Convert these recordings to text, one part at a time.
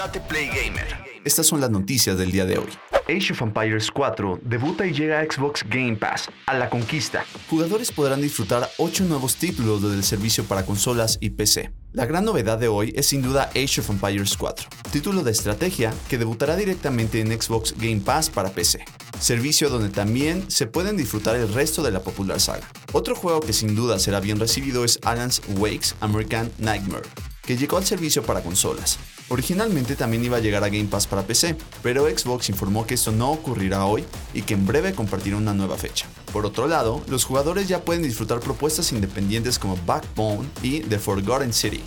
Date Play Gamer. Estas son las noticias del día de hoy. Age of Empires 4 debuta y llega a Xbox Game Pass, a la conquista. Jugadores podrán disfrutar 8 nuevos títulos del servicio para consolas y PC. La gran novedad de hoy es sin duda Age of Empires 4, título de estrategia que debutará directamente en Xbox Game Pass para PC, servicio donde también se pueden disfrutar el resto de la popular saga. Otro juego que sin duda será bien recibido es Alan's Wakes American Nightmare, que llegó al servicio para consolas. Originalmente también iba a llegar a Game Pass para PC, pero Xbox informó que esto no ocurrirá hoy y que en breve compartirá una nueva fecha. Por otro lado, los jugadores ya pueden disfrutar propuestas independientes como Backbone y The Forgotten City.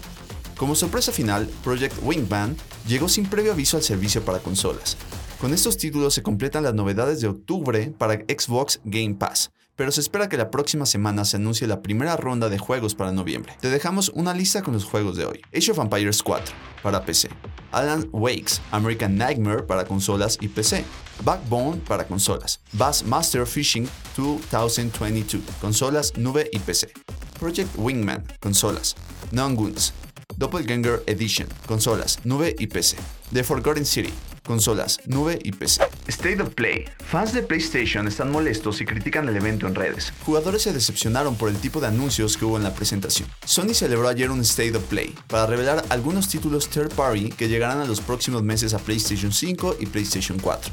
Como sorpresa final, Project Wingman llegó sin previo aviso al servicio para consolas. Con estos títulos se completan las novedades de octubre para Xbox Game Pass, pero se espera que la próxima semana se anuncie la primera ronda de juegos para noviembre. Te dejamos una lista con los juegos de hoy. Age of Empires 4 para PC, Alan Wakes American Nightmare para consolas y PC, Backbone para consolas, Bass Master Fishing 2022, consolas, nube y PC, Project Wingman, consolas, Non Goons, Doppelganger Edition, consolas, nube y PC, The Forgotten City, consolas, nube y PC. State of Play. Fans de PlayStation están molestos y critican el evento en redes. Jugadores se decepcionaron por el tipo de anuncios que hubo en la presentación. Sony celebró ayer un State of Play para revelar algunos títulos third party que llegarán a los próximos meses a PlayStation 5 y PlayStation 4.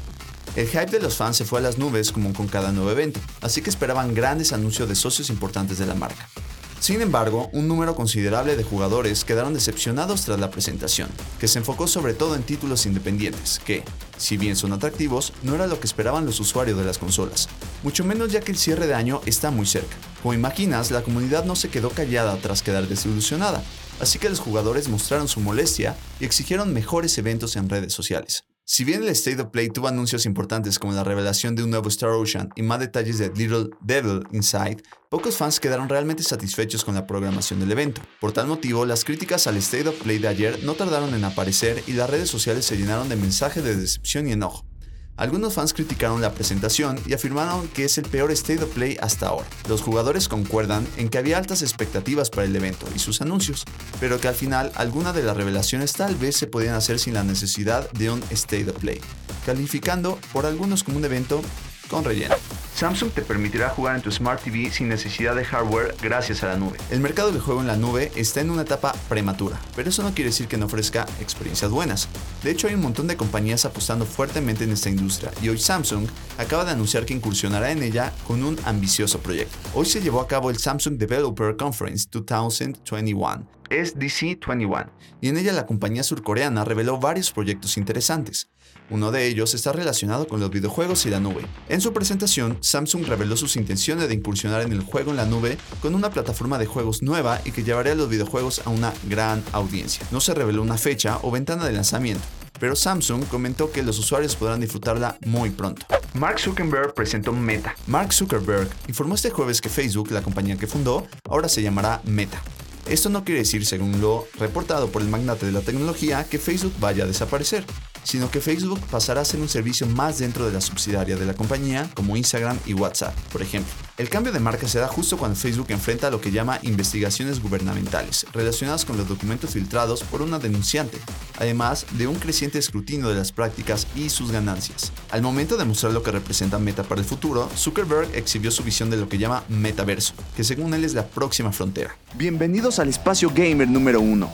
El hype de los fans se fue a las nubes como con cada nuevo evento, así que esperaban grandes anuncios de socios importantes de la marca. Sin embargo, un número considerable de jugadores quedaron decepcionados tras la presentación, que se enfocó sobre todo en títulos independientes, que, si bien son atractivos, no era lo que esperaban los usuarios de las consolas, mucho menos ya que el cierre de año está muy cerca. Como imaginas, la comunidad no se quedó callada tras quedar desilusionada, así que los jugadores mostraron su molestia y exigieron mejores eventos en redes sociales. Si bien el State of Play tuvo anuncios importantes como la revelación de un nuevo Star Ocean y más detalles de Little Devil Inside, pocos fans quedaron realmente satisfechos con la programación del evento. Por tal motivo, las críticas al State of Play de ayer no tardaron en aparecer y las redes sociales se llenaron de mensajes de decepción y enojo. Algunos fans criticaron la presentación y afirmaron que es el peor State of Play hasta ahora. Los jugadores concuerdan en que había altas expectativas para el evento y sus anuncios, pero que al final algunas de las revelaciones tal vez se podían hacer sin la necesidad de un State of Play, calificando por algunos como un evento con relleno. Samsung te permitirá jugar en tu Smart TV sin necesidad de hardware gracias a la nube. El mercado del juego en la nube está en una etapa prematura, pero eso no quiere decir que no ofrezca experiencias buenas. De hecho, hay un montón de compañías apostando fuertemente en esta industria y hoy Samsung acaba de anunciar que incursionará en ella con un ambicioso proyecto. Hoy se llevó a cabo el Samsung Developer Conference 2021, SDC21, y en ella la compañía surcoreana reveló varios proyectos interesantes. Uno de ellos está relacionado con los videojuegos y la nube. En su presentación, Samsung reveló sus intenciones de incursionar en el juego en la nube con una plataforma de juegos nueva y que llevaría los videojuegos a una gran audiencia. No se reveló una fecha o ventana de lanzamiento, pero Samsung comentó que los usuarios podrán disfrutarla muy pronto. Mark Zuckerberg presentó Meta. Mark Zuckerberg informó este jueves que Facebook, la compañía que fundó, ahora se llamará Meta. Esto no quiere decir, según lo reportado por el magnate de la tecnología, que Facebook vaya a desaparecer sino que Facebook pasará a ser un servicio más dentro de la subsidiaria de la compañía, como Instagram y WhatsApp, por ejemplo. El cambio de marca se da justo cuando Facebook enfrenta lo que llama investigaciones gubernamentales relacionadas con los documentos filtrados por una denunciante, además de un creciente escrutinio de las prácticas y sus ganancias. Al momento de mostrar lo que representa Meta para el futuro, Zuckerberg exhibió su visión de lo que llama metaverso, que según él es la próxima frontera. Bienvenidos al espacio gamer número 1,